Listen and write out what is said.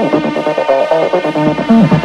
ああおいしい。